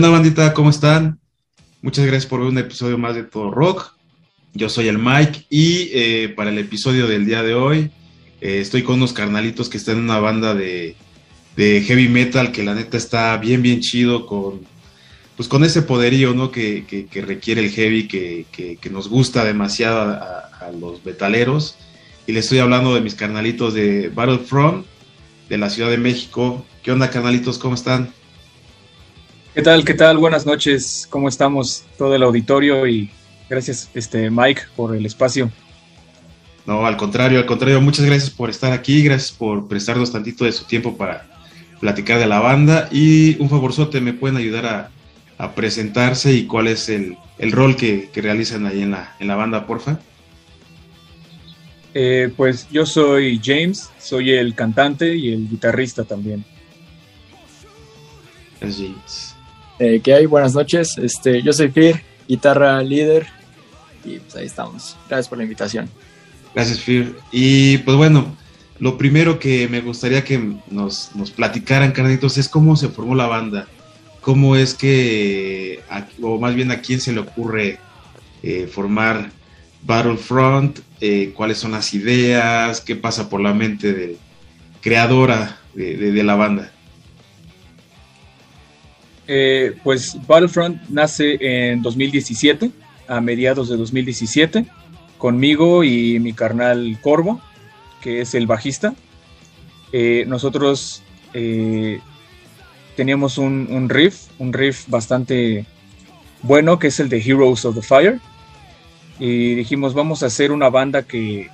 onda, bandita? ¿Cómo están? Muchas gracias por ver un episodio más de Todo Rock. Yo soy el Mike y eh, para el episodio del día de hoy eh, estoy con unos carnalitos que están en una banda de, heavy metal que la neta está bien, bien chido con, pues con ese poderío ¿no? que, requiere el heavy que, nos gusta demasiado a, a, los metaleros. Y les estoy hablando de mis carnalitos de Battlefront de la Ciudad de México. ¿Qué onda, carnalitos? ¿Cómo están? ¿Qué tal? ¿Qué tal? Buenas noches. ¿Cómo estamos? Todo el auditorio y gracias, este, Mike, por el espacio. No, al contrario, al contrario, muchas gracias por estar aquí, gracias por prestarnos tantito de su tiempo para platicar de la banda y un favorzote, ¿me pueden ayudar a, presentarse y cuál es el, rol que, realizan ahí en la, en la banda, porfa? Eh, pues yo soy James, soy el cantante y el guitarrista también. Es James. Eh, ¿Qué hay? Buenas noches. Este, yo soy Fir, guitarra líder. Y pues ahí estamos. Gracias por la invitación. Gracias, Fir. Y pues bueno, lo primero que me gustaría que nos, nos platicaran, carnitos, es cómo se formó la banda. Cómo es que, o más bien a quién se le ocurre eh, formar Battlefront, eh, cuáles son las ideas, qué pasa por la mente de creadora de la banda. Eh, pues Battlefront nace en 2017, a mediados de 2017, conmigo y mi carnal Corvo, que es el bajista. Eh, nosotros eh, teníamos un, riff, un riff bastante bueno, que es el de Heroes of the Fire. Y dijimos, vamos a hacer una banda que,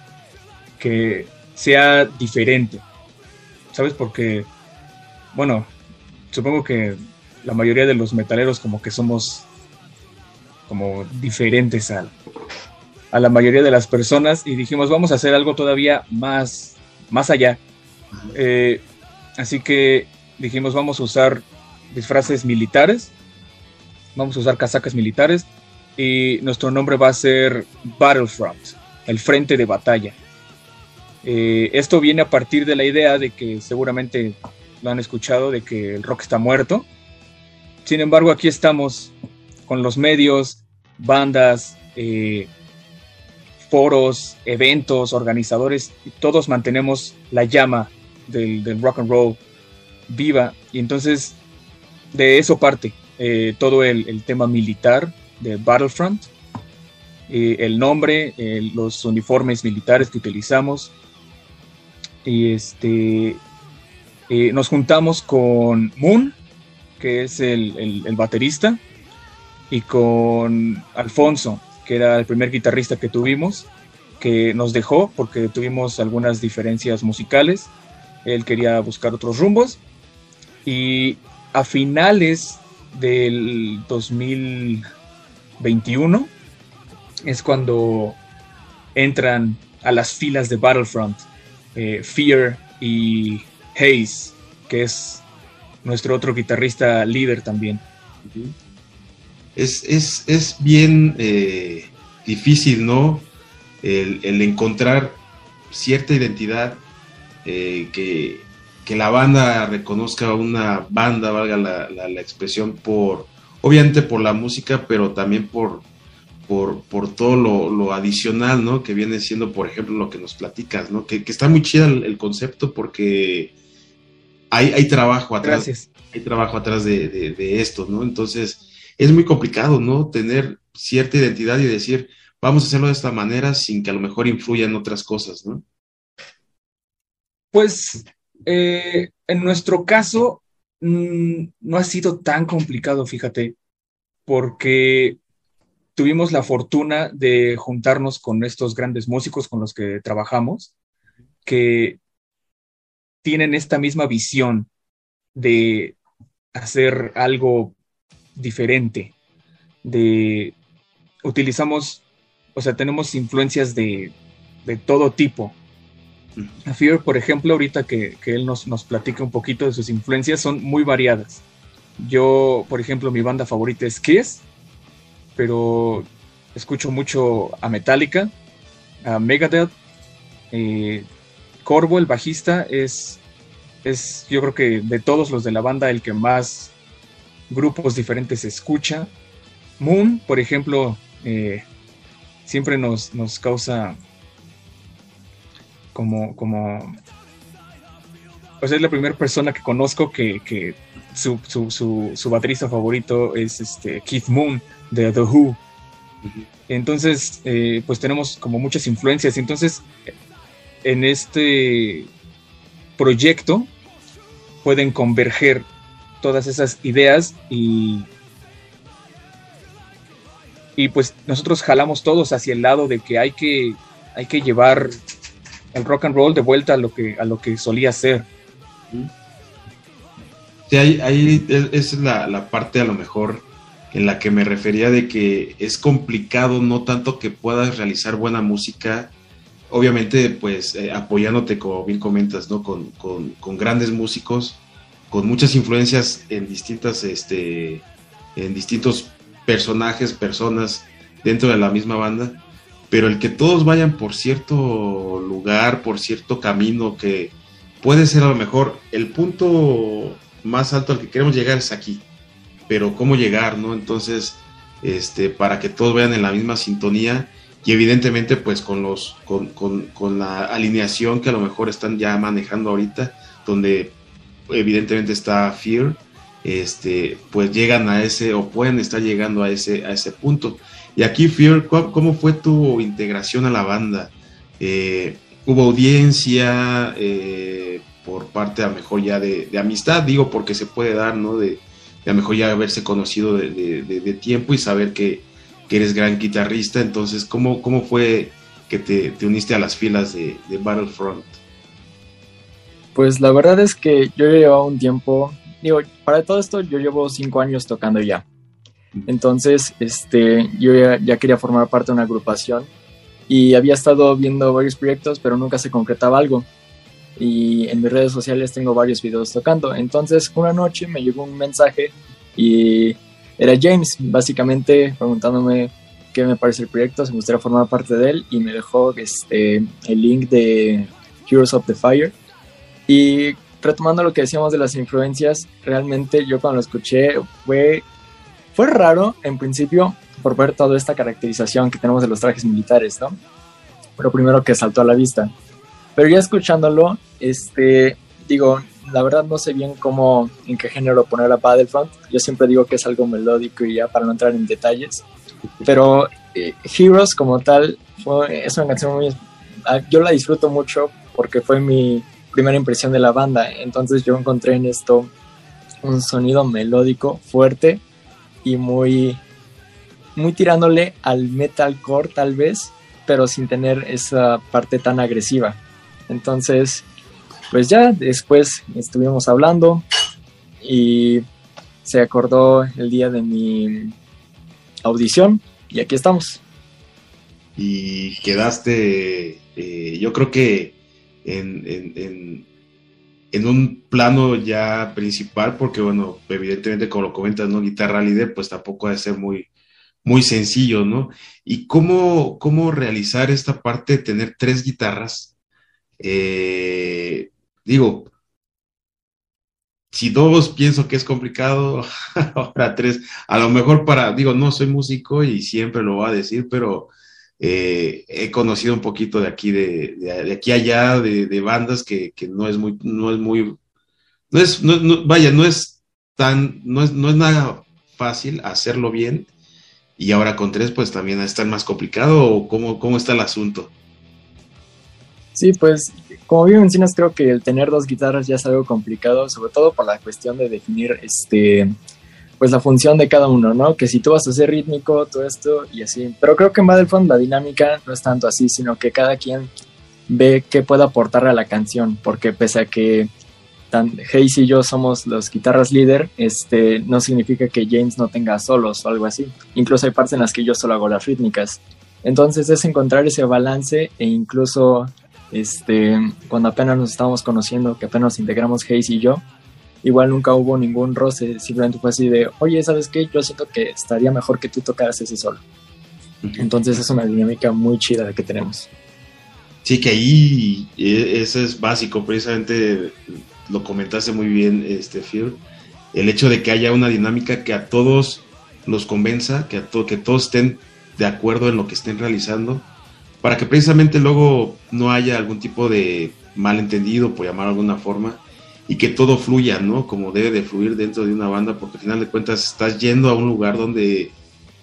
que sea diferente. ¿Sabes? Porque, bueno, supongo que la mayoría de los metaleros como que somos como diferentes a, a la mayoría de las personas y dijimos vamos a hacer algo todavía más, más allá. Eh, así que dijimos vamos a usar disfraces militares, vamos a usar casacas militares y nuestro nombre va a ser Battlefront, el frente de batalla. Eh, esto viene a partir de la idea de que seguramente lo han escuchado, de que el rock está muerto sin embargo, aquí estamos con los medios, bandas, eh, foros, eventos, organizadores, todos mantenemos la llama del, rock and roll viva. Y entonces de eso parte eh, todo el, tema militar de Battlefront, eh, el nombre, los uniformes militares que utilizamos. Y este, nos juntamos con Moon, que es el, baterista, y con Alfonso, que era el primer guitarrista que tuvimos, que nos dejó porque tuvimos algunas diferencias musicales. Él quería buscar otros rumbos. Y a finales del 2021 es cuando entran a las filas de Battlefront eh, Fear y Haze, que es nuestro otro guitarrista líder también. Es, bien eh, difícil, ¿no? El, encontrar cierta identidad eh, que, la banda reconozca una banda, valga la, expresión, por obviamente por la música, pero también por, por, todo lo, adicional, ¿no? Que viene siendo, por ejemplo, lo que nos platicas, ¿no? Que, está muy chida el concepto porque hay, trabajo atrás. Hay trabajo atrás de, esto, ¿no? Entonces, es muy complicado, ¿no? Tener cierta identidad y decir, vamos a hacerlo de esta manera sin que a lo mejor influyan otras cosas, ¿no? Pues eh, en nuestro caso mm, no ha sido tan complicado, fíjate, porque tuvimos la fortuna de juntarnos con estos grandes músicos con los que trabajamos, que tienen esta misma visión de hacer algo diferente, de utilizamos, o sea, tenemos influencias de, todo tipo. A Fear, por ejemplo, ahorita que, él nos, nos platica un poquito de sus influencias, son muy variadas. Yo, por ejemplo, mi banda favorita es Kiss, pero escucho mucho a Metallica, a Megadeth, eh, Corvo, el bajista, es es yo creo que de todos los de la banda el que más grupos diferentes escucha. Moon, por ejemplo, eh, siempre nos, nos causa como, como, pues es la primera persona que conozco que, su, su, baterista favorito es este Keith Moon de The Who. Entonces, eh, pues tenemos como muchas influencias. Entonces, en este proyecto pueden converger todas esas ideas y y pues nosotros jalamos todos hacia el lado de que hay que hay que llevar el rock and roll de vuelta a lo que a lo que solía ser. Sí, ahí, es, la, la, parte a lo mejor en la que me refería de que es complicado no tanto que puedas realizar buena música, obviamente pues eh, apoyándote como bien comentas, ¿no? Con, con, grandes músicos, con muchas influencias en distintas, este, en distintos personajes, personas dentro de la misma banda, pero el que todos vayan por cierto lugar, por cierto camino, que puede ser a lo mejor el punto más alto al que queremos llegar es aquí, pero cómo llegar, ¿no? Entonces, este, para que todos vean en la misma sintonía y evidentemente pues con los con, con, con, la alineación que a lo mejor están ya manejando ahorita donde evidentemente está Fear este, pues llegan a ese o pueden estar llegando a ese, a ese punto. Y aquí, Fear, ¿cómo fue tu integración a la banda? Eh, ¿Hubo audiencia eh, por parte a lo mejor ya de, amistad? Digo, porque se puede dar, ¿no? De, a lo mejor ya haberse conocido de, tiempo y saber que, eres gran guitarrista. Entonces, ¿cómo, cómo fue que te, te uniste a las filas de, Battlefront? Pues la verdad es que yo llevaba un tiempo digo, para todo esto yo llevo cinco años tocando ya. Entonces, este, yo ya, quería formar parte de una agrupación y había estado viendo varios proyectos, pero nunca se concretaba algo. Y en mis redes sociales tengo varios videos tocando. Entonces, una noche me llegó un mensaje y era James, básicamente preguntándome qué me parece el proyecto, si me gustaría formar parte de él y me dejó este, el link de Heroes of the Fire. Y retomando lo que decíamos de las influencias, realmente yo cuando lo escuché fue, fue raro en principio por ver toda esta caracterización que tenemos de los trajes militares, ¿no? Pero primero que saltó a la vista. Pero ya escuchándolo, este, digo, la verdad no sé bien cómo, en qué género poner a Battlefront. Yo siempre digo que es algo melódico y ya para no entrar en detalles. Pero eh, Heroes como tal fue, es una canción muy... Ah, yo la disfruto mucho porque fue mi, primera impresión de la banda. Entonces yo encontré en esto un sonido melódico fuerte y muy, muy tirándole al metalcore tal vez, pero sin tener esa parte tan agresiva. Entonces, pues ya después estuvimos hablando y se acordó el día de mi audición y aquí estamos. Y quedaste, eh, yo creo que en, en, un plano ya principal, porque bueno, evidentemente como lo comentas, ¿no? Guitarra líder, pues tampoco ha de ser muy, muy sencillo, ¿no? Y cómo, cómo realizar esta parte de tener tres guitarras. Eh, digo, si dos pienso que es complicado, ahora tres, a lo mejor para, digo, no soy músico y siempre lo voy a decir, pero eh, he conocido un poquito de aquí, de, aquí allá, de, bandas que, que, no es muy, no es muy, no es, no, vaya, no es tan, no es, no es nada fácil hacerlo bien. Y ahora con tres, pues también está más complicado, o cómo, cómo está el asunto. Sí, pues como bien mencionas, creo que el tener dos guitarras ya es algo complicado, sobre todo por la cuestión de definir este pues la función de cada uno, ¿no? Que si tú vas a ser rítmico, todo esto y así. Pero creo que en Battlefront la dinámica no es tanto así, sino que cada quien ve qué puede aportarle a la canción, porque pese a que tan Hayes y yo somos los guitarras líder, este no significa que James no tenga solos o algo así. Incluso hay partes en las que yo solo hago las rítmicas. Entonces es encontrar ese balance e incluso este cuando apenas nos estábamos conociendo, que apenas nos integramos Hayes y yo, igual nunca hubo ningún roce, simplemente fue así de, oye, ¿sabes qué? Yo siento que estaría mejor que tú tocaras ese solo. Entonces es una dinámica muy chida la que tenemos. Sí, que ahí e, eso es básico, precisamente lo comentaste muy bien, este el hecho de que haya una dinámica que a todos los convenza, que, a que todos estén de acuerdo en lo que estén realizando, para que precisamente luego no haya algún tipo de malentendido, por llamar de alguna forma, y que todo fluya, ¿no? Como debe de fluir dentro de una banda, porque al final de cuentas estás yendo a un lugar donde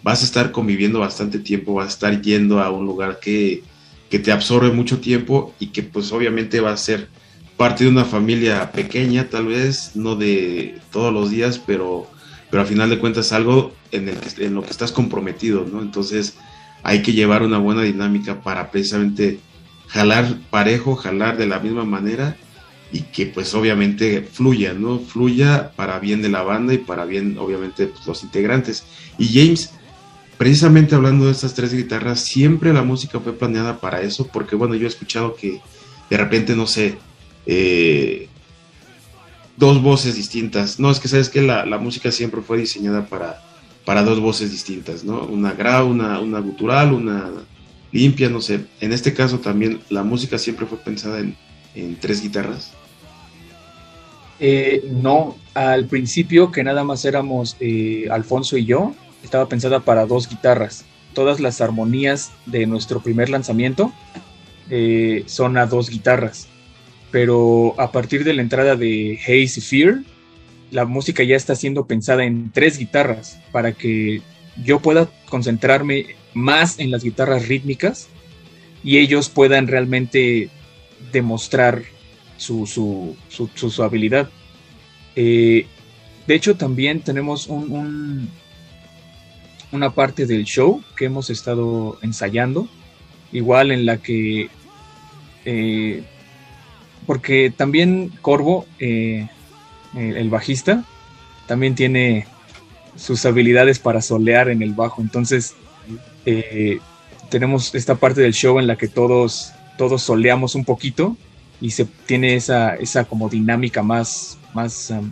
vas a estar conviviendo bastante tiempo, vas a estar yendo a un lugar que, que te absorbe mucho tiempo y que pues obviamente va a ser parte de una familia pequeña, tal vez, no de todos los días, pero, pero al final de cuentas algo en, el en lo que estás comprometido, ¿no? Entonces hay que llevar una buena dinámica para precisamente jalar parejo, jalar de la misma manera y que pues obviamente fluya, ¿no? Fluya para bien de la banda y para bien obviamente pues, los integrantes. Y James, precisamente hablando de estas tres guitarras, siempre la música fue planeada para eso, porque bueno, yo he escuchado que de repente, no sé, eh, dos voces distintas. No, es que sabes que la, música siempre fue diseñada para, para dos voces distintas, ¿no? Una grave, una, una gutural, una limpia, no sé. En este caso también la música siempre fue pensada en, tres guitarras. Eh, no, al principio que nada más éramos eh, Alfonso y yo, estaba pensada para dos guitarras. Todas las armonías de nuestro primer lanzamiento son a dos guitarras pero a partir de la entrada de Haze y Fear, la música ya está siendo pensada en tres guitarras para que yo pueda concentrarme más en las guitarras rítmicas y ellos puedan realmente demostrar su, su, habilidad. Eh, de hecho, también tenemos un, una parte del show que hemos estado ensayando, igual en la que eh, porque también Corvo, eh, el bajista, también tiene sus habilidades para solear en el bajo. Entonces, eh, tenemos esta parte del show en la que todos, todos soleamos un poquito y se tiene esa, esa como dinámica más, más um,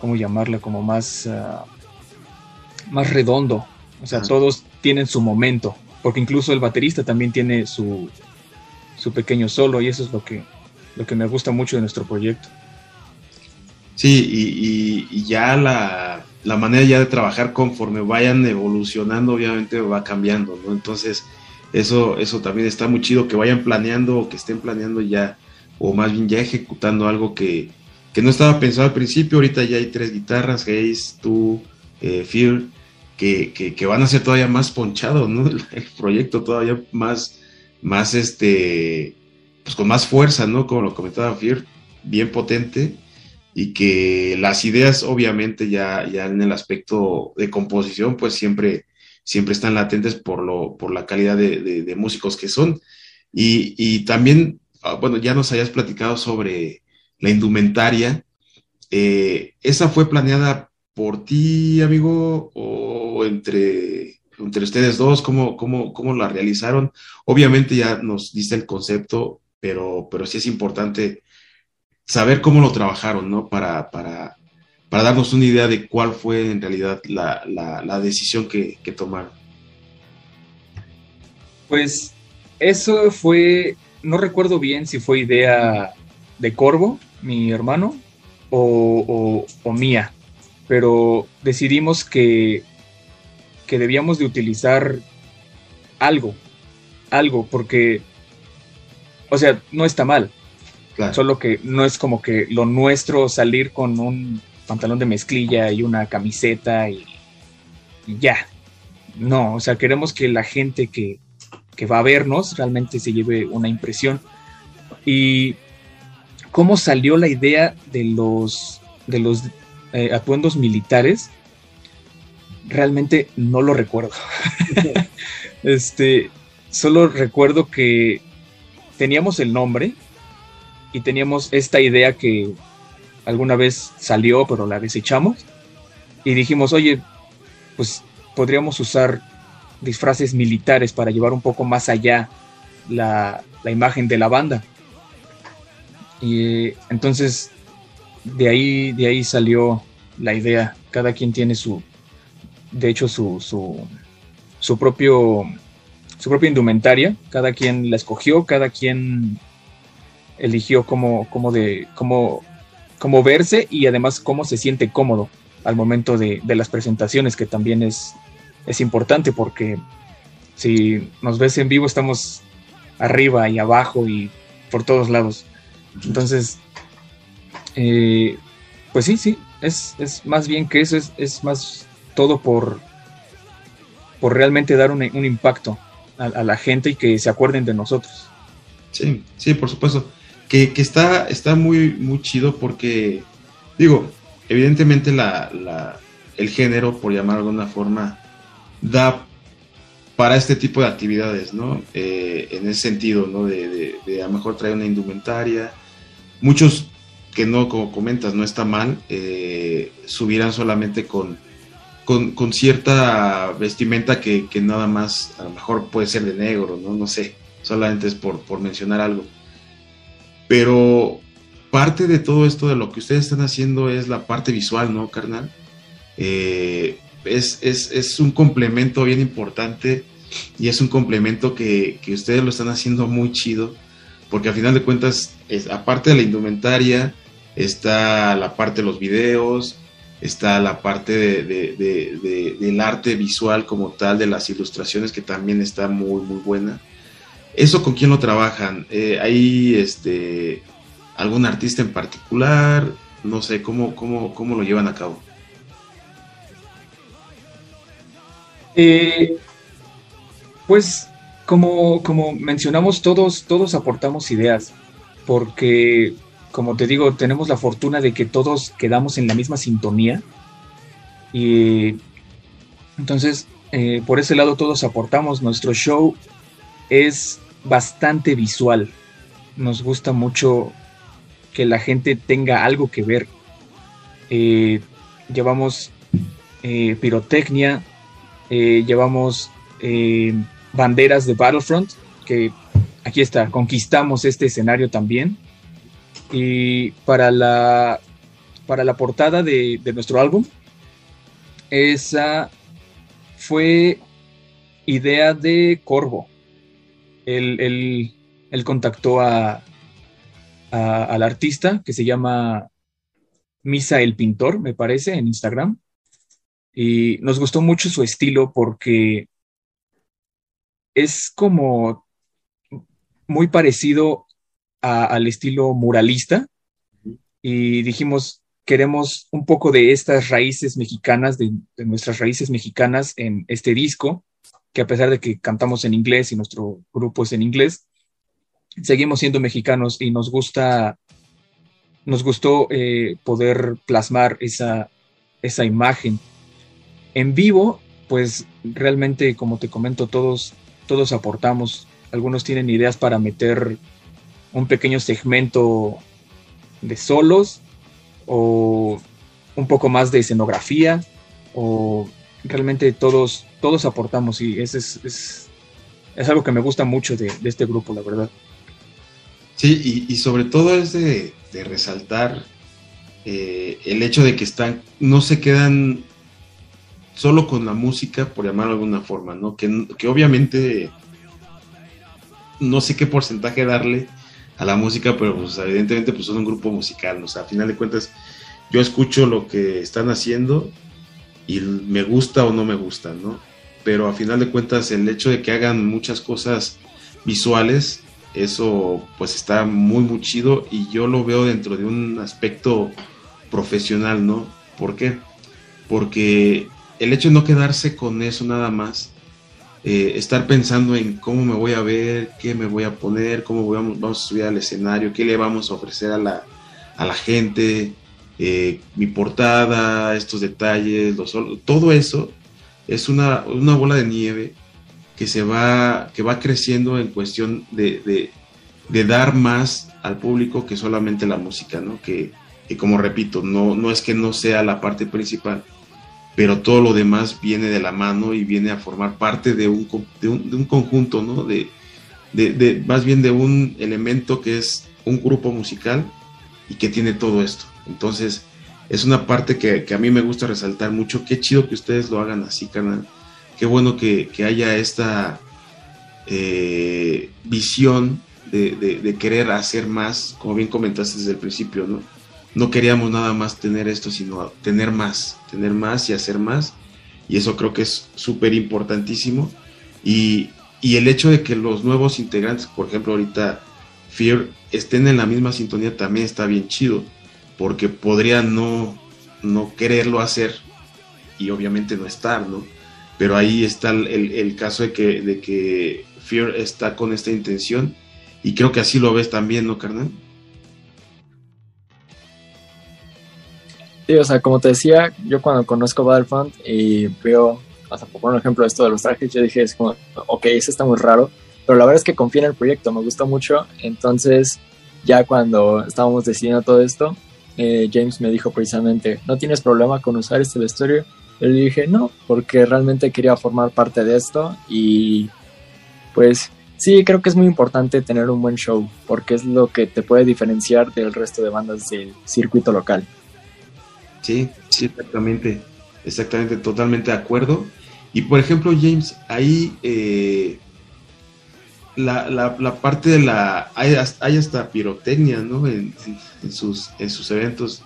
¿cómo llamarla? Como más, uh, más redondo. O sea, todos tienen su momento, porque incluso el baterista también tiene su, su pequeño solo y eso es lo que, lo que me gusta mucho de nuestro proyecto. Sí, y, ya la, manera ya de trabajar conforme vayan evolucionando, obviamente va cambiando, ¿no? Entonces, eso, eso también está muy chido, que vayan planeando o que estén planeando ya, o más bien ya ejecutando algo que, no estaba pensado al principio, ahorita ya hay tres guitarras, Haze, tú, eh, Fear, que, que, van a ser todavía más ponchados, ¿no? El proyecto todavía más, más este, pues con más fuerza, ¿no? Como lo comentaba Fier, bien potente y que las ideas obviamente ya, ya en el aspecto de composición pues siempre, siempre están latentes por, lo, por la calidad de, músicos que son. Y, también, ah, bueno, ya nos hayas platicado sobre la indumentaria. Eh, ¿Esa fue planeada por ti, amigo, o entre entre ustedes dos, cómo, cómo, cómo la realizaron. Obviamente ya nos diste el concepto, pero, pero sí es importante saber cómo lo trabajaron, ¿no? Para, para, para darnos una idea de cuál fue en realidad la, decisión que, tomaron. Pues eso fue, no recuerdo bien si fue idea de Corvo, mi hermano, o, o mía, pero decidimos que que debíamos de utilizar algo, algo, porque, o sea, no está mal, solo que no es como que lo nuestro salir con un pantalón de mezclilla y una camiseta y, ya. No, o sea, queremos que la gente que, que va a vernos realmente se lleve una impresión. Y cómo salió la idea de los, de los eh, atuendos militares, realmente no lo recuerdo. este, solo recuerdo que teníamos el nombre y teníamos esta idea que alguna vez salió, pero la desechamos. Y dijimos, oye, pues podríamos usar disfraces militares para llevar un poco más allá la, la imagen de la banda. Y entonces de ahí, de ahí salió la idea. Cada quien tiene su, de hecho su, su, propio su propia indumentaria, cada quien la escogió, cada quien eligió cómo, cómo, de, cómo, cómo verse y además cómo se siente cómodo al momento de, de las presentaciones, que también es, es importante porque si nos ves en vivo estamos arriba y abajo y por todos lados. Entonces, eh, pues sí, sí, es, más bien que eso, es, más todo por, por realmente dar un, impacto a, la gente y que se acuerden de nosotros. Sí, sí, por supuesto. Que, está, está muy, muy chido porque, digo, evidentemente la, el género, por llamar de alguna forma, da para este tipo de actividades, ¿no? Eh, en ese sentido, ¿no? De, a lo mejor traer una indumentaria. Muchos que no, como comentas, no está mal, eh, subirán solamente con, con, cierta vestimenta que, nada más, a lo mejor puede ser de negro, ¿no? No sé, solamente es por, por mencionar algo. Pero parte de todo esto de lo que ustedes están haciendo es la parte visual, ¿no, carnal? Eh, es, un complemento bien importante y es un complemento que, ustedes lo están haciendo muy chido, porque al final de cuentas, es, aparte de la indumentaria, está la parte de los videos, está la parte de, del arte visual como tal, de las ilustraciones, que también está muy, muy buena. ¿Eso con quién lo trabajan? Eh, ¿Hay este, algún artista en particular? No sé, ¿cómo, cómo, cómo lo llevan a cabo? Eh, pues como, como mencionamos, todos, todos aportamos ideas, porque como te digo, tenemos la fortuna de que todos quedamos en la misma sintonía. Y entonces, eh, por ese lado todos aportamos. Nuestro show es bastante visual. Nos gusta mucho que la gente tenga algo que ver. Eh, llevamos pirotecnia, eh, llevamos eh, banderas de Battlefront, que aquí está, conquistamos este escenario también. Y para la, para la portada de, nuestro álbum, esa fue idea de Corvo. Él, contactó a, al artista que se llama Misa el Pintor, me parece, en Instagram. Y nos gustó mucho su estilo porque es como muy parecido al estilo muralista. Y dijimos, queremos un poco de estas raíces mexicanas, de, nuestras raíces mexicanas en este disco, que a pesar de que cantamos en inglés y nuestro grupo es en inglés, seguimos siendo mexicanos y nos gusta, nos gustó eh, poder plasmar esa, esa imagen en vivo, pues realmente, como te comento, todos, todos aportamos. Algunos tienen ideas para meter un pequeño segmento de solos o un poco más de escenografía o realmente todos, todos aportamos y ese es, es, algo que me gusta mucho de, este grupo, la verdad. Sí, y, sobre todo es de, resaltar eh, el hecho de que están, no se quedan solo con la música, por llamarlo de alguna forma, ¿no? Que, que obviamente no sé qué porcentaje darle a la música, pero pues evidentemente pues son un grupo musical, ¿no? o sea, a final de cuentas yo escucho lo que están haciendo y me gusta o no me gusta, ¿no? Pero a final de cuentas el hecho de que hagan muchas cosas visuales, eso pues está muy muy chido y yo lo veo dentro de un aspecto profesional, ¿no? ¿Por qué? Porque el hecho de no quedarse con eso nada más, eh, estar pensando en cómo me voy a ver, qué me voy a poner, cómo vamos, a subir al escenario, qué le vamos a ofrecer a la, a la gente, eh, mi portada, estos detalles, todo eso es una, bola de nieve que se va, que va creciendo en cuestión de, dar más al público que solamente la música, ¿no? Que, que como repito, no, no es que no sea la parte principal, pero todo lo demás viene de la mano y viene a formar parte de un, de un, conjunto, ¿no? De, de, más bien de un elemento que es un grupo musical y que tiene todo esto. Entonces, es una parte que, a mí me gusta resaltar mucho. Qué chido que ustedes lo hagan así, canal. Qué bueno que, haya esta eh, visión de, querer hacer más, como bien comentaste desde el principio, ¿no? No queríamos nada más tener esto, sino tener más, tener más y hacer más. Y eso creo que es súper importantísimo. Y, y el hecho de que los nuevos integrantes, por ejemplo, ahorita Fear, estén en la misma sintonía también está bien chido, porque podrían no, no quererlo hacer y obviamente no estar, ¿no? Pero ahí está el, caso de que, de que Fear está con esta intención y creo que así lo ves también, ¿no, carnal? Sí, o sea, como te decía, yo cuando conozco Battlefront y veo, hasta por un ejemplo, esto de los trajes, yo dije, es como, ok, eso está muy raro, pero la verdad es que confío en el proyecto, me gusta mucho, entonces ya cuando estábamos decidiendo todo esto, eh, James me dijo precisamente, ¿no tienes problema con usar este vestuario? Yo le dije, no, porque realmente quería formar parte de esto y pues sí, creo que es muy importante tener un buen show, porque es lo que te puede diferenciar del resto de bandas del circuito local. Sí, sí, exactamente, exactamente, totalmente de acuerdo. Y por ejemplo, James, ahí eh, la, la, parte de la... Hay, hasta pirotecnia, ¿no? En, sus, en sus eventos.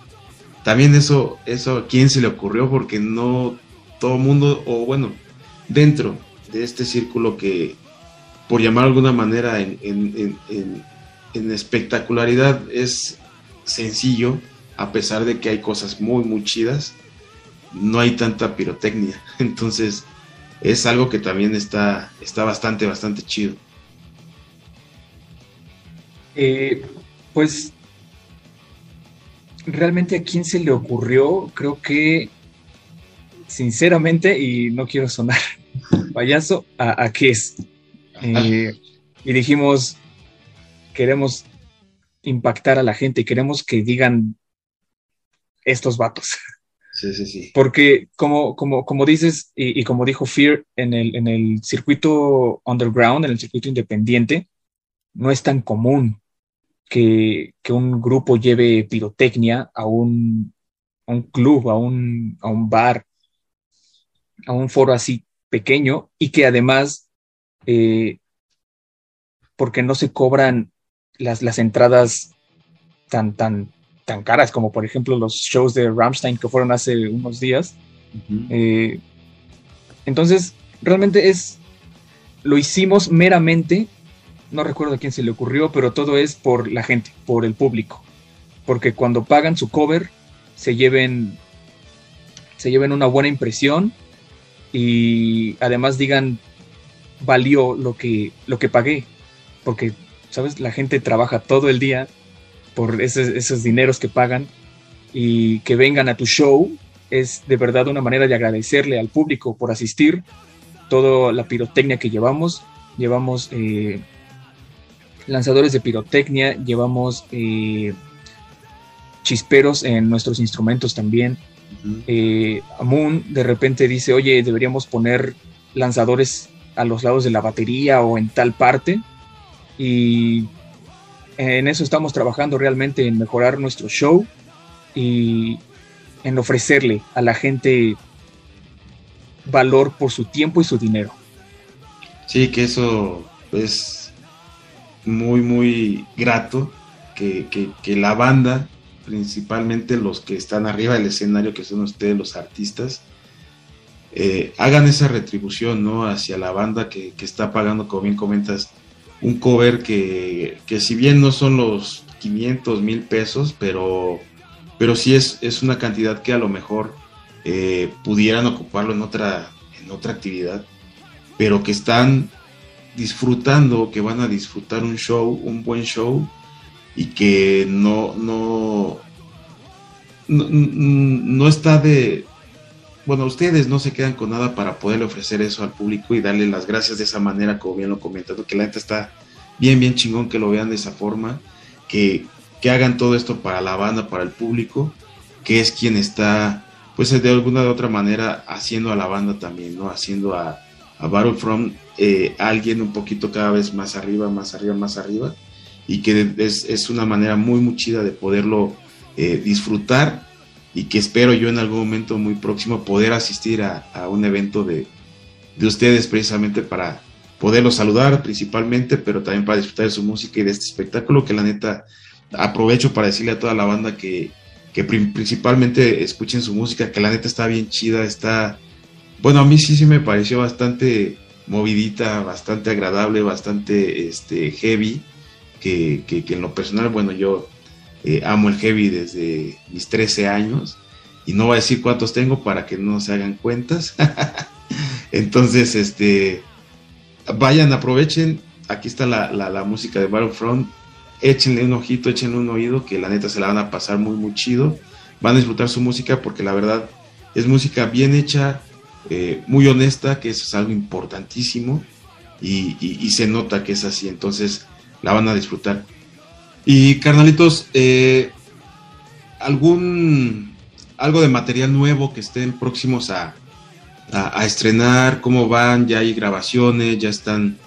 También eso, eso, ¿a quién se le ocurrió? Porque no todo mundo, o bueno, dentro de este círculo que, por llamar de alguna manera, en, en, espectacularidad es sencillo, a pesar de que hay cosas muy, muy chidas, no hay tanta pirotecnia. Entonces, es algo que también está, está bastante, bastante chido. Eh, pues realmente a quién se le ocurrió, creo que sinceramente, y no quiero sonar payaso, a, qué es. Eh, y dijimos, queremos impactar a la gente, queremos que digan estos vatos. Sí, sí, sí. Porque como, como, como dices, y, como dijo Fear, en el, en el circuito underground, en el circuito independiente, no es tan común que, un grupo lleve pirotecnia a un, un club, a un, a un, bar, a un foro así pequeño y que además, eh, porque no se cobran las, las entradas tan, tan, tan caras como por ejemplo los shows de Rammstein que fueron hace unos días. Eh, entonces, realmente es, lo hicimos meramente no recuerdo a quién se le ocurrió, pero todo es por la gente, por el público. Porque cuando pagan su cover, se lleven, se lleven una buena impresión y además digan, valió lo que, lo que pagué. Porque, ¿sabes? La gente trabaja todo el día por esos, esos dineros que pagan y que vengan a tu show es de verdad una manera de agradecerle al público por asistir. Toda la pirotecnia que llevamos, llevamos eh, lanzadores de pirotecnia, llevamos eh, chisperos en nuestros instrumentos también. Eh, Moon de repente dice, oye, deberíamos poner lanzadores a los lados de la batería o en tal parte. Y en eso estamos trabajando realmente en mejorar nuestro show y en ofrecerle a la gente valor por su tiempo y su dinero. Sí, que eso es muy, muy grato que, la banda, principalmente los que están arriba del escenario, que son ustedes los artistas, eh, hagan esa retribución ¿no? hacia la banda que, está pagando, como bien comentas, un cover que, si bien no son los 500 mil pesos, pero, pero sí es, es una cantidad que a lo mejor eh, pudieran ocuparlo en otra, en otra actividad, pero que están disfrutando, que van a disfrutar un show, un buen show, y que no, no, no, está de, bueno, ustedes no se quedan con nada para poderle ofrecer eso al público y darle las gracias de esa manera, como bien lo comentado, que la gente está bien, bien chingón que lo vean de esa forma, que, que hagan todo esto para la banda, para el público, que es quien está, pues de alguna de otra manera, haciendo a la banda también, ¿no? Haciendo a, a Battlefront eh, alguien un poquito cada vez más arriba, más arriba, más arriba, y que es, una manera muy, muy chida de poderlo eh, disfrutar y que espero yo en algún momento muy próximo poder asistir a, un evento de, ustedes precisamente para, poderlos saludar principalmente, pero también para disfrutar de su música y de este espectáculo que la neta aprovecho para decirle a toda la banda que, que principalmente escuchen su música, que la neta está bien chida, está, bueno, a mí sí, sí me pareció bastante movidita, bastante agradable, bastante este, heavy, que, que, en lo personal, bueno, yo eh, amo el heavy desde mis 13 años y no voy a decir cuántos tengo para que no se hagan cuentas. Entonces, este, vayan, aprovechen, aquí está la, la, música de Battlefront, échenle un ojito, échenle un oído, que la neta se la van a pasar muy, muy chido. Van a disfrutar su música porque la verdad es música bien hecha, eh, muy honesta, que eso es algo importantísimo y, se nota que es así, entonces la van a disfrutar. Y carnalitos, eh, algún algo de material nuevo que estén próximos a, estrenar, cómo van, ya hay grabaciones, ya están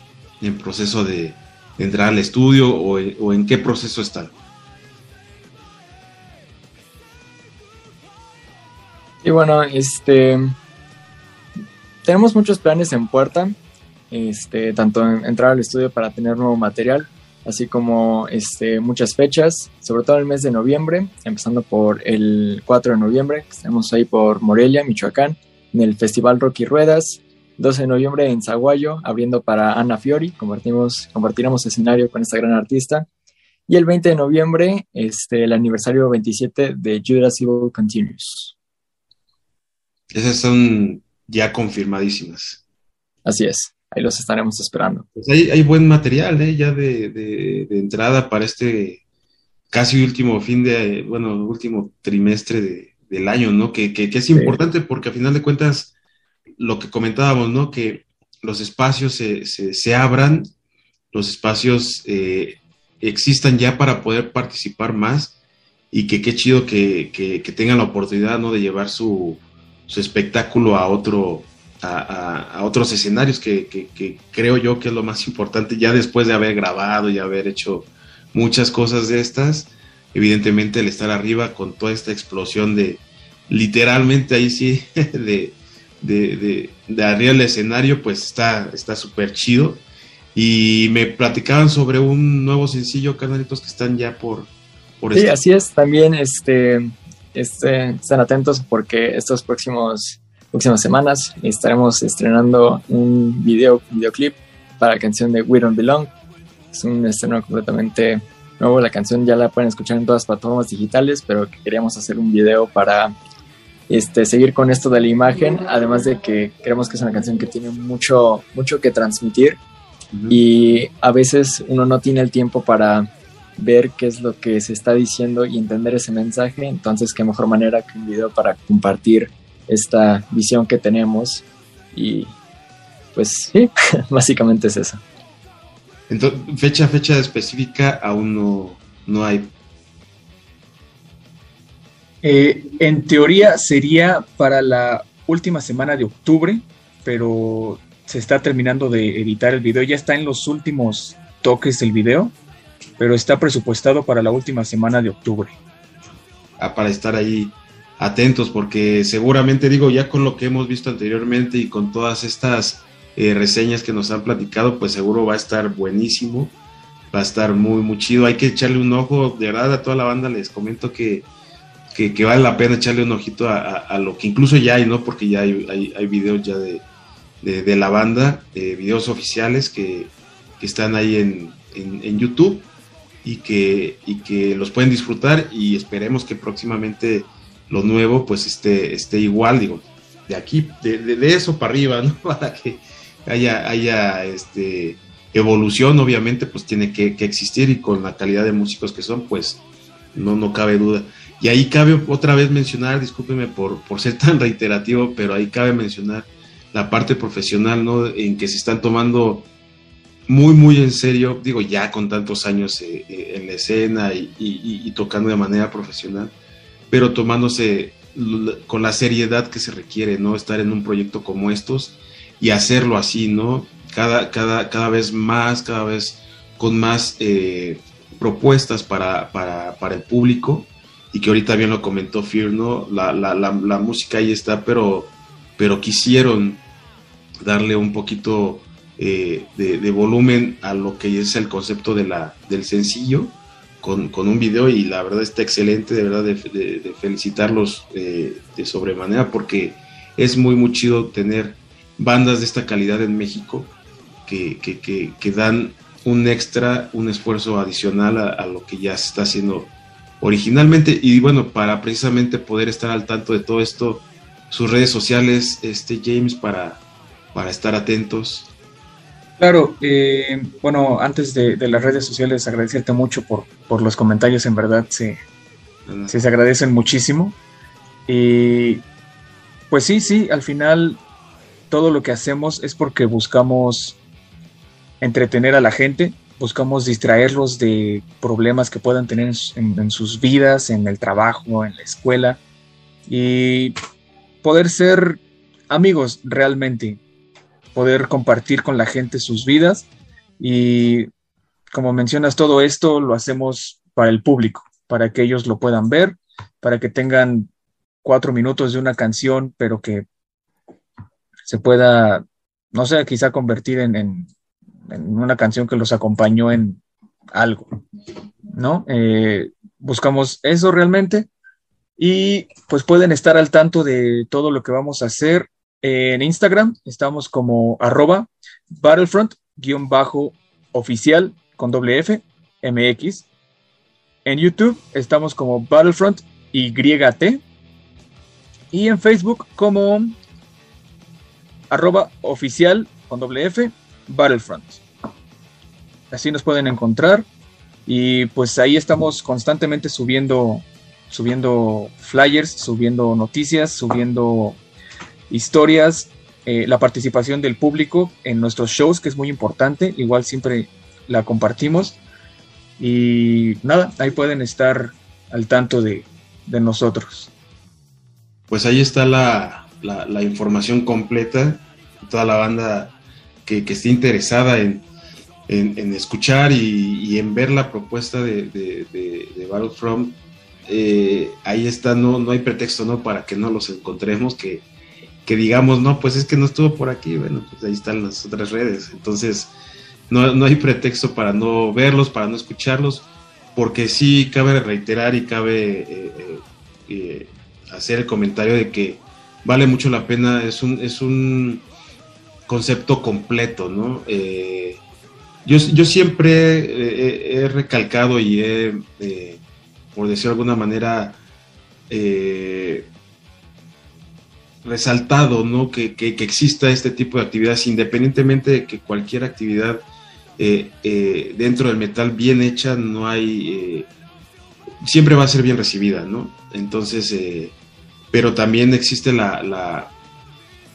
en proceso de, entrar al estudio o, o en qué proceso están. Y bueno, este tenemos muchos planes en puerta, este, tanto en entrar al estudio para tener nuevo material, así como este, muchas fechas, sobre todo el mes de noviembre, empezando por el 4 de noviembre, que estamos ahí por Morelia, Michoacán, en el Festival Rocky Ruedas, 12 de noviembre en Zaguayo, abriendo para Ana Fiori, compartimos, compartiremos escenario con esta gran artista, y el 20 de noviembre, este, el aniversario 27 de Judas Evil Continues. Esas son ya confirmadísimas. Así es, ahí los estaremos esperando. Pues hay, buen material ¿eh? ya de, entrada para este casi último fin de, bueno, último trimestre del año, ¿no? Que, es importante porque a final de cuentas, lo que comentábamos, ¿no? Que los espacios se, abran, los espacios eh, existan ya para poder participar más y que qué chido que, que tengan la oportunidad, ¿no? De llevar su, su espectáculo a otro a, otros escenarios que, creo yo que es lo más importante. Ya después de haber grabado y haber hecho muchas cosas de estas evidentemente el estar arriba con toda esta explosión de literalmente ahí sí de, de, de, arriba del escenario pues está está súper chido. Y me platicaban sobre un nuevo sencillo carnalitos que están ya por por sí así es también este estén, estén atentos porque estos próximos próximas semanas estaremos estrenando un video, videoclip para la canción de We Don't Belong. Es un estreno completamente nuevo. La canción ya la pueden escuchar en todas las plataformas digitales, pero queríamos hacer un video para este, seguir con esto de la imagen, además de que creemos que es una canción que tiene mucho, mucho que transmitir y a veces uno no tiene el tiempo para ver qué es lo que se está diciendo y entender ese mensaje, entonces qué mejor manera que un video para compartir esta visión que tenemos y pues sí, básicamente es eso. Entonces, fecha, fecha específica aún no, no hay. Eh, en teoría sería para la última semana de octubre, pero se está terminando de editar el video, ya está en los últimos toques del video pero está presupuestado para la última semana de octubre. Ah, para estar ahí atentos, porque seguramente digo, ya con lo que hemos visto anteriormente y con todas estas eh, reseñas que nos han platicado, pues seguro va a estar buenísimo, va a estar muy, muy chido. Hay que echarle un ojo, de verdad a toda la banda les comento que, que, vale la pena echarle un ojito a, lo que incluso ya hay, ¿no? Porque ya hay, hay, videos ya de, de, la banda, de videos oficiales que, que están ahí en, en YouTube y que, y que los pueden disfrutar y esperemos que próximamente lo nuevo pues esté, esté igual, digo, de aquí, de, de, eso para arriba, ¿no? Para que haya, haya este, evolución, obviamente, pues tiene que, existir y con la calidad de músicos que son, pues no, no cabe duda. Y ahí cabe otra vez mencionar, discúlpeme por, por ser tan reiterativo, pero ahí cabe mencionar la parte profesional, ¿no? En que se están tomando muy, muy en serio, digo, ya con tantos años eh, eh, en la escena y, tocando de manera profesional, pero tomándose con la seriedad que se requiere, ¿no? Estar en un proyecto como estos y hacerlo así, ¿no? Cada, cada, cada vez más, cada vez con más eh, propuestas para, para, para, el público y que ahorita bien lo comentó Fear, ¿no? La, la, la, la música ahí está, pero, pero quisieron darle un poquito eh, de, volumen a lo que es el concepto de la, del sencillo con, un video y la verdad está excelente, de verdad de, felicitarlos eh, de sobremanera porque es muy muy chido tener bandas de esta calidad en México que, que, dan un extra, un esfuerzo adicional a, lo que ya se está haciendo originalmente y bueno, para precisamente poder estar al tanto de todo esto, sus redes sociales, este James, para, para estar atentos. Claro, eh, bueno, antes de, las redes sociales, agradecerte mucho por, por los comentarios, en verdad se, se, agradecen muchísimo. Y pues sí, sí, al final todo lo que hacemos es porque buscamos entretener a la gente, buscamos distraerlos de problemas que puedan tener en, sus vidas, en el trabajo, en la escuela y poder ser amigos realmente, poder compartir con la gente sus vidas y como mencionas todo esto lo hacemos para el público, para que ellos lo puedan ver, para que tengan cuatro minutos de una canción, pero que se pueda, no sé, quizá convertir en en una canción que los acompañó en algo, ¿no? Eh, buscamos eso realmente y pues pueden estar al tanto de todo lo que vamos a hacer en Instagram. Estamos como arroba battlefront-oficial con doble F MX. En YouTube estamos como Battlefront YT y en Facebook como arroba oficial con doble F Battlefront. Así nos pueden encontrar y pues ahí estamos constantemente subiendo subiendo flyers, subiendo noticias, subiendo historias, eh, la participación del público en nuestros shows, que es muy importante, igual siempre la compartimos. Y nada, ahí pueden estar al tanto de, nosotros. Pues ahí está la, información completa, toda la banda que, esté interesada en, escuchar y, en ver la propuesta de, de, de, Battlefront, eh, ahí está, no, no hay pretexto ¿no? para que no los encontremos, que, digamos, no, pues es que no estuvo por aquí, bueno, pues ahí están las otras redes. Entonces, no, hay pretexto para no verlos, para no escucharlos, porque sí cabe reiterar y cabe eh, eh, hacer el comentario de que vale mucho la pena, es un, es un concepto completo, ¿no? Eh, yo, siempre he, recalcado y he, eh, por decirlo de alguna manera, eh, resaltado, ¿no? Que, exista este tipo de actividades, independientemente de que cualquier actividad dentro del metal bien hecha, no hay, siempre va a ser bien recibida, ¿no? Entonces, pero también existe la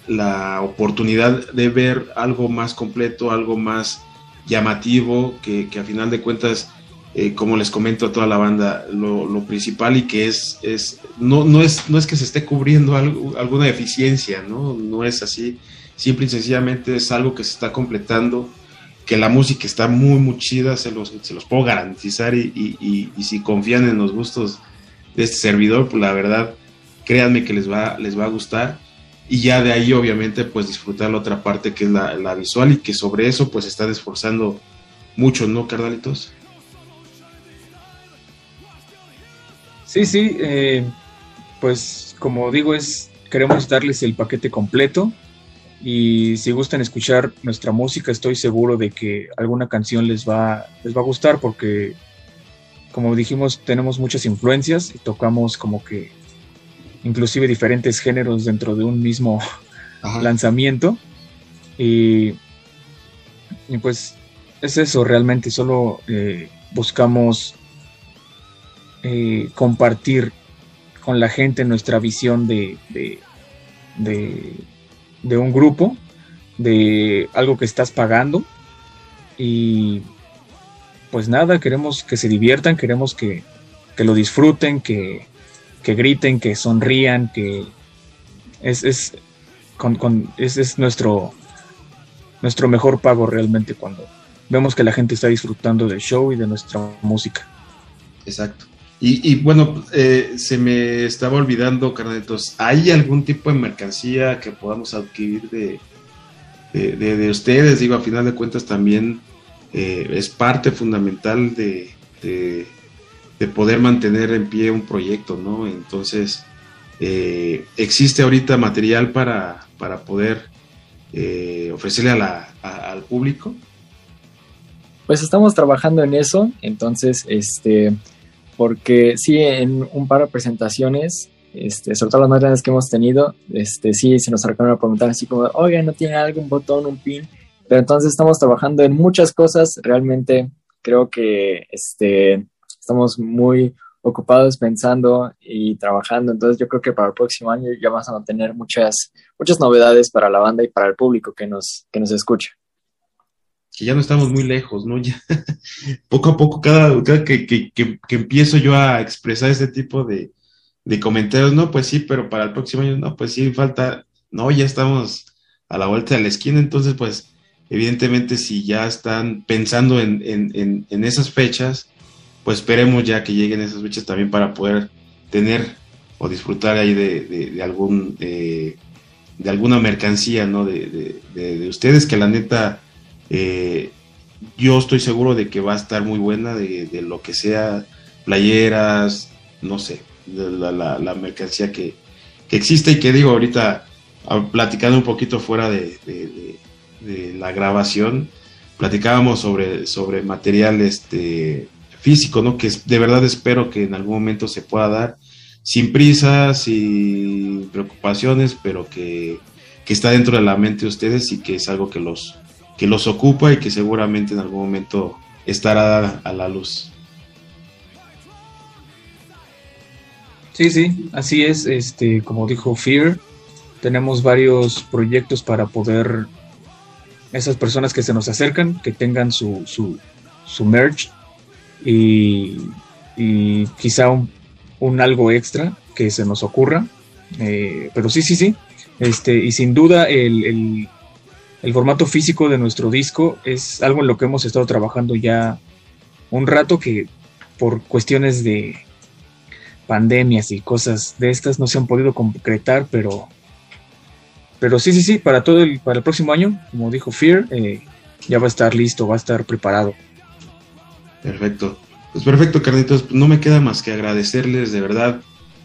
la oportunidad de ver algo más completo, algo más llamativo, que, a final de cuentas, eh, como les comento a toda la banda, lo, principal y que es, es, no, no es, no es que se esté cubriendo alguna deficiencia, ¿no? No es así, simple y sencillamente es algo que se está completando, que la música está muy, muy chida, se los, se los puedo garantizar y, y si confían en los gustos de este servidor, pues la verdad, créanme que les va, les va a gustar y ya de ahí obviamente pues disfrutar la otra parte que es la, visual y que sobre eso pues está esforzando mucho, ¿no, Cardalitos? Sí, sí, eh, pues como digo es, queremos darles el paquete completo y si gustan escuchar nuestra música estoy seguro de que alguna canción les va, les va a gustar porque como dijimos tenemos muchas influencias y tocamos como que inclusive diferentes géneros dentro de un mismo lanzamiento. Y, pues es eso realmente, solo eh, buscamos eh, compartir con la gente nuestra visión de, de, de, un grupo, de algo que estás pagando. Y pues nada, queremos que se diviertan, queremos que, que lo disfruten, que, que griten, que sonrían, que es, es, con, es, nuestro, nuestro mejor pago realmente cuando vemos que la gente está disfrutando del show y de nuestra música. Exacto. Y, bueno, eh, se me estaba olvidando, carnetos, ¿hay algún tipo de mercancía que podamos adquirir de, de, ustedes, digo, a final de cuentas también eh, es parte fundamental de, de, poder mantener en pie un proyecto, ¿no? Entonces, eh, existe ahorita material para, para poder eh, ofrecerle a la, al público. Pues estamos trabajando en eso, entonces, este, porque sí, en un par de presentaciones este, sobre todo las más grandes que hemos tenido, este, sí se nos acercaron a preguntar así como, oiga, ¿no tiene algún botón, un pin? Pero entonces estamos trabajando en muchas cosas, realmente creo que este, estamos muy ocupados pensando y trabajando, entonces yo creo que para el próximo año ya vamos a tener muchas, muchas novedades para la banda y para el público que nos, que nos escucha que ya no estamos muy lejos, ¿no? Ya, poco a poco, cada, cada que, que, que, empiezo yo a expresar este tipo de, de comentarios, no, pues sí, pero para el próximo año, no, pues sí, falta, no, ya estamos a la vuelta de la esquina, entonces, pues, evidentemente, si ya están pensando en, en, en, esas fechas, pues esperemos ya que lleguen esas fechas también para poder tener o disfrutar ahí de, de, algún eh, de alguna mercancía no de, de, ustedes que la neta eh, yo estoy seguro de que va a estar muy buena de, lo que sea playeras no sé la, la, mercancía que, existe y que digo ahorita, ah, platicando un poquito fuera de, la grabación, platicábamos sobre, sobre material este, físico, ¿no? Que de verdad espero que en algún momento se pueda dar sin prisas, sin preocupaciones, pero que, que, está dentro de la mente de ustedes y que es algo que los, que los ocupa y que seguramente en algún momento estará a la luz. Sí, sí, así es. Este, como dijo Fear, tenemos varios proyectos para poder esas personas que se nos acercan, que tengan su, su, su merch y, quizá un, algo extra que se nos ocurra. Eh, pero sí, sí, sí. Este, y sin duda el formato físico de nuestro disco es algo en lo que hemos estado trabajando ya un rato que por cuestiones de, pandemias y cosas de estas no se han podido concretar, pero, pero sí, sí, sí, para todo el, para el próximo año, como dijo Fear, eh, ya va a estar listo, va a estar preparado. Perfecto. Pues perfecto, Carlitos. No me queda más que agradecerles, de verdad,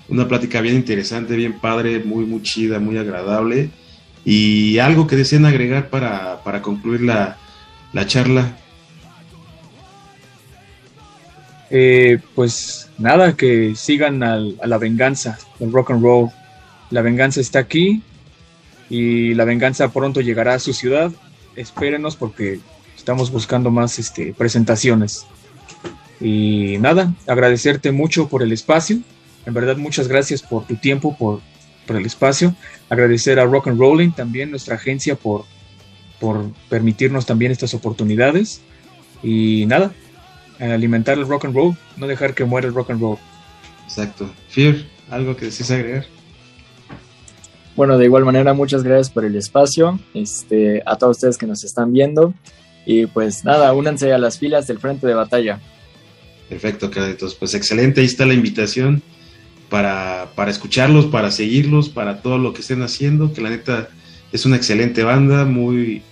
una plática bien interesante, bien padre, muy, muy chida, muy agradable. Y algo que deseen agregar para, para concluir la, la charla. Eh, pues nada, que sigan a la venganza del rock and roll. La venganza está aquí y la venganza pronto llegará a su ciudad. Espérenos porque estamos buscando más este, presentaciones. Y nada, agradecerte mucho por el espacio. En verdad, muchas gracias por tu tiempo, por, por el espacio. Agradecer a Rock and Rolling también, nuestra agencia, por, por permitirnos también estas oportunidades. Y nada, alimentar el rock and roll, no dejar que muera el rock and roll. Exacto. Fear, ¿algo que desees agregar? Bueno, de igual manera, muchas gracias por el espacio, este, a todos ustedes que nos están viendo. Y pues nada, únanse a las filas del frente de batalla. Perfecto, Carlitos. Pues excelente, ahí está la invitación para, para escucharlos, para seguirlos, para todo lo que estén haciendo, que la neta es una excelente banda, muy,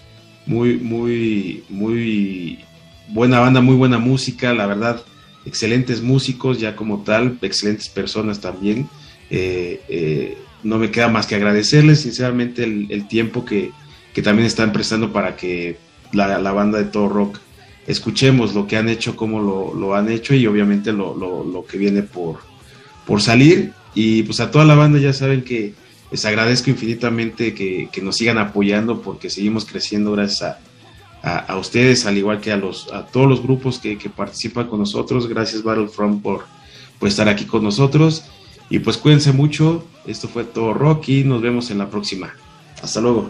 muy, muy, muy buena banda, muy buena música, la verdad, excelentes músicos ya como tal, excelentes personas también. Eh, eh, no me queda más que agradecerles sinceramente el, tiempo que, también están prestando para que la, banda de todo rock escuchemos lo que han hecho, cómo lo, han hecho y obviamente lo, que viene por, por salir. Y pues a toda la banda ya saben que les agradezco infinitamente que, que nos sigan apoyando porque seguimos creciendo gracias a, a, ustedes, al igual que a, los, a todos los grupos que, participan con nosotros. Gracias Battlefront por, por estar aquí con nosotros. Y pues cuídense mucho. Esto fue todo Rocky. Nos vemos en la próxima. Hasta luego.